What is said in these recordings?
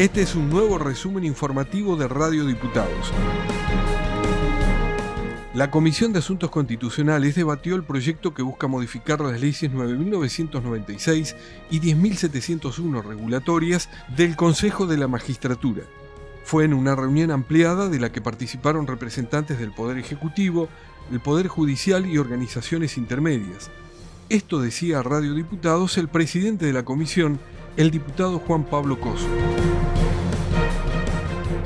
Este es un nuevo resumen informativo de Radio Diputados. La Comisión de Asuntos Constitucionales debatió el proyecto que busca modificar las leyes 9.996 y 10.701 regulatorias del Consejo de la Magistratura. Fue en una reunión ampliada de la que participaron representantes del Poder Ejecutivo, el Poder Judicial y organizaciones intermedias. Esto decía a Radio Diputados el presidente de la comisión, el diputado Juan Pablo Coso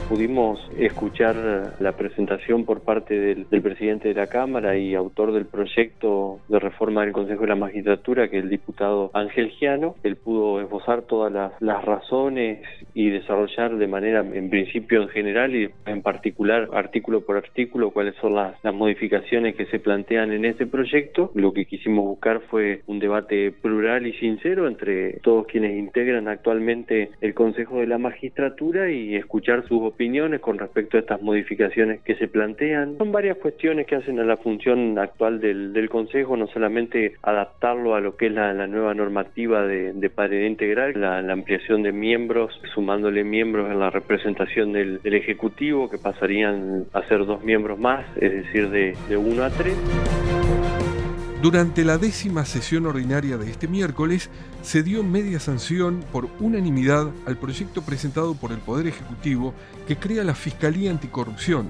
pudimos escuchar la presentación por parte del, presidente de la Cámara y autor del proyecto de reforma del Consejo de la Magistratura, que es el diputado Ángel Giano. Él pudo esbozar todas las, razones y desarrollar de manera, en principio en general y en particular, artículo por artículo, cuáles son las, modificaciones que se plantean en este proyecto. Lo que quisimos buscar fue un debate plural y sincero entre todos quienes integran actualmente el Consejo de la Magistratura y escuchar sus opiniones con respecto a estas modificaciones que se plantean. Son varias cuestiones que hacen a la función actual del, Consejo, no solamente adaptarlo a lo que es la, nueva normativa de, de paridad integral, la, ampliación de miembros, sumándole miembros en la representación del, Ejecutivo, que pasarían a ser dos miembros más, es decir, de, de uno a tres. Durante la décima sesión ordinaria de este miércoles, se dio media sanción por unanimidad al proyecto presentado por el Poder Ejecutivo que crea la Fiscalía Anticorrupción.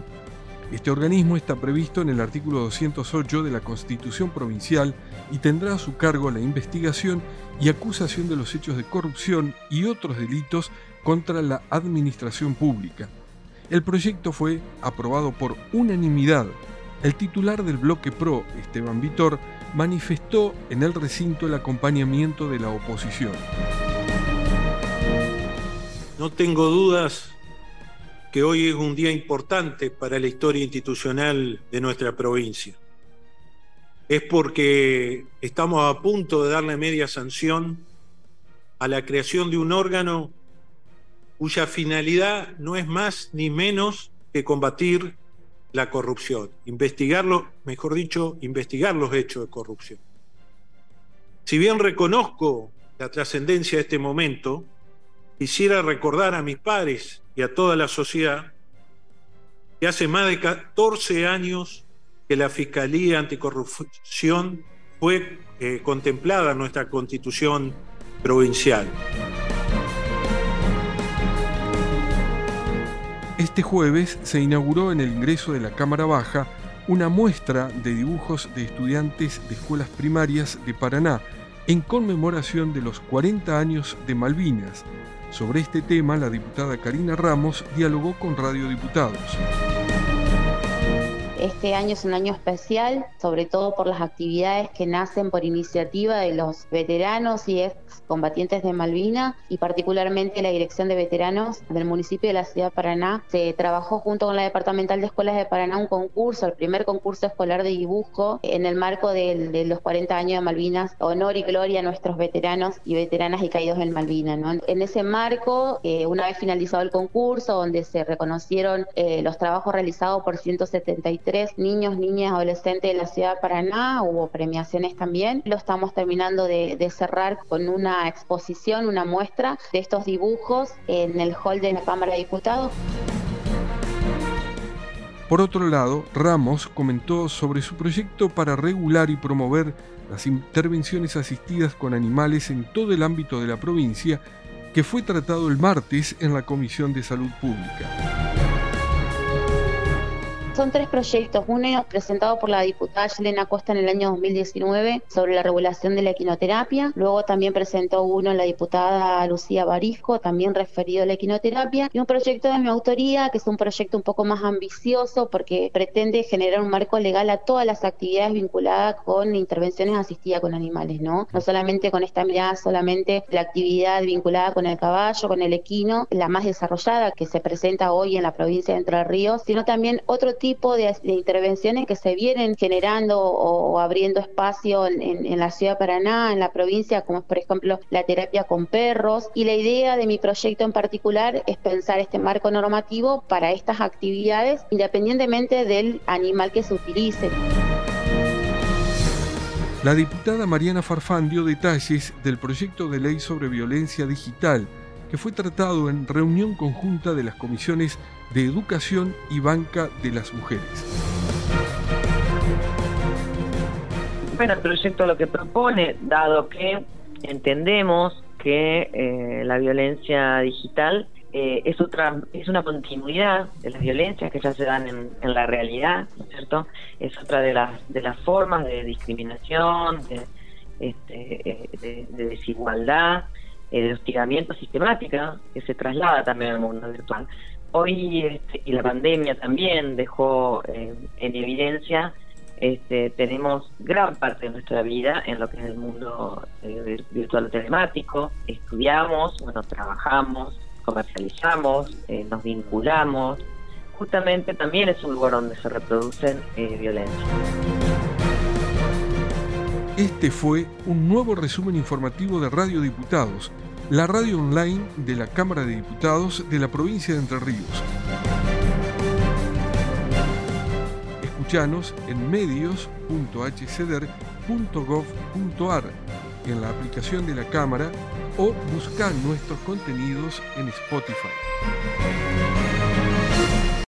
Este organismo está previsto en el artículo 208 de la Constitución Provincial y tendrá a su cargo la investigación y acusación de los hechos de corrupción y otros delitos contra la administración pública. El proyecto fue aprobado por unanimidad. El titular del bloque PRO, Esteban Vitor, manifestó en el recinto el acompañamiento de la oposición. No tengo dudas que hoy es un día importante para la historia institucional de nuestra provincia. Es porque estamos a punto de darle media sanción a la creación de un órgano cuya finalidad no es más ni menos que combatir la corrupción, investigarlo, mejor dicho, investigar los hechos de corrupción. Si bien reconozco la trascendencia de este momento, quisiera recordar a mis padres y a toda la sociedad que hace más de 14 años que la Fiscalía Anticorrupción fue eh, contemplada en nuestra constitución provincial. Este jueves se inauguró en el ingreso de la Cámara Baja una muestra de dibujos de estudiantes de escuelas primarias de Paraná en conmemoración de los 40 años de Malvinas. Sobre este tema, la diputada Karina Ramos dialogó con Radio Diputados. Este año es un año especial, sobre todo por las actividades que nacen por iniciativa de los veteranos y ex combatientes de Malvina y particularmente la Dirección de Veteranos del municipio de la ciudad de Paraná. Se trabajó junto con la Departamental de Escuelas de Paraná un concurso, el primer concurso escolar de dibujo en el marco de, los 40 años de Malvinas, honor y gloria a nuestros veteranos y veteranas y caídos en Malvinas. En ese marco, eh, una vez finalizado el concurso, donde se reconocieron eh, los trabajos realizados por 173 niños, niñas, adolescentes de la ciudad de Paraná, hubo premiaciones también. Lo estamos terminando de cerrar con una exposición, una muestra de estos dibujos en el hall de la Cámara de Diputados. Por otro lado, Ramos comentó sobre su proyecto para regular y promover las intervenciones asistidas con animales en todo el ámbito de la provincia, que fue tratado el martes en la Comisión de Salud Pública. Son tres proyectos. Uno presentado por la diputada Yelena Costa en el año 2019 sobre la regulación de la equinoterapia. Luego también presentó uno la diputada Lucía Barisco, también referido a la equinoterapia. Y un proyecto de mi autoría, que es un proyecto un poco más ambicioso porque pretende generar un marco legal a todas las actividades vinculadas con intervenciones asistidas con animales, ¿no? No solamente con esta mirada, solamente la actividad vinculada con el caballo, con el equino, la más desarrollada que se presenta hoy en la provincia de Entre Ríos, sino también otro tipo tipo de, intervenciones que se vienen generando o, abriendo espacio en, la ciudad de Paraná, en la provincia, como por ejemplo la terapia con perros. Y la idea de mi proyecto en particular es pensar este marco normativo para estas actividades independientemente del animal que se utilice. La diputada Mariana Farfán dio detalles del proyecto de ley sobre violencia digital que fue tratado en reunión conjunta de las comisiones de Educación y Banca de las Mujeres. Bueno, el proyecto lo que propone, dado que entendemos que eh, la violencia digital eh, es otra es una continuidad de las violencias que ya se dan en, la realidad, ¿no es cierto? Es otra de las de las formas de discriminación, de, este, eh, de, desigualdad, de hostigamiento sistemática que se traslada también al mundo virtual. Hoy este, y la pandemia también dejó en evidencia este, tenemos gran parte de nuestra vida en lo que es el mundo eh, virtual telemático. Estudiamos, bueno, trabajamos, comercializamos, eh, nos vinculamos. Justamente también es un lugar donde se reproducen eh, violencias. Este fue un nuevo resumen informativo de Radio Diputados, la radio online de la Cámara de Diputados de la provincia de Entre Ríos. Escuchanos en medios.hcder.gov.ar en la aplicación de la Cámara o buscar nuestros contenidos en Spotify.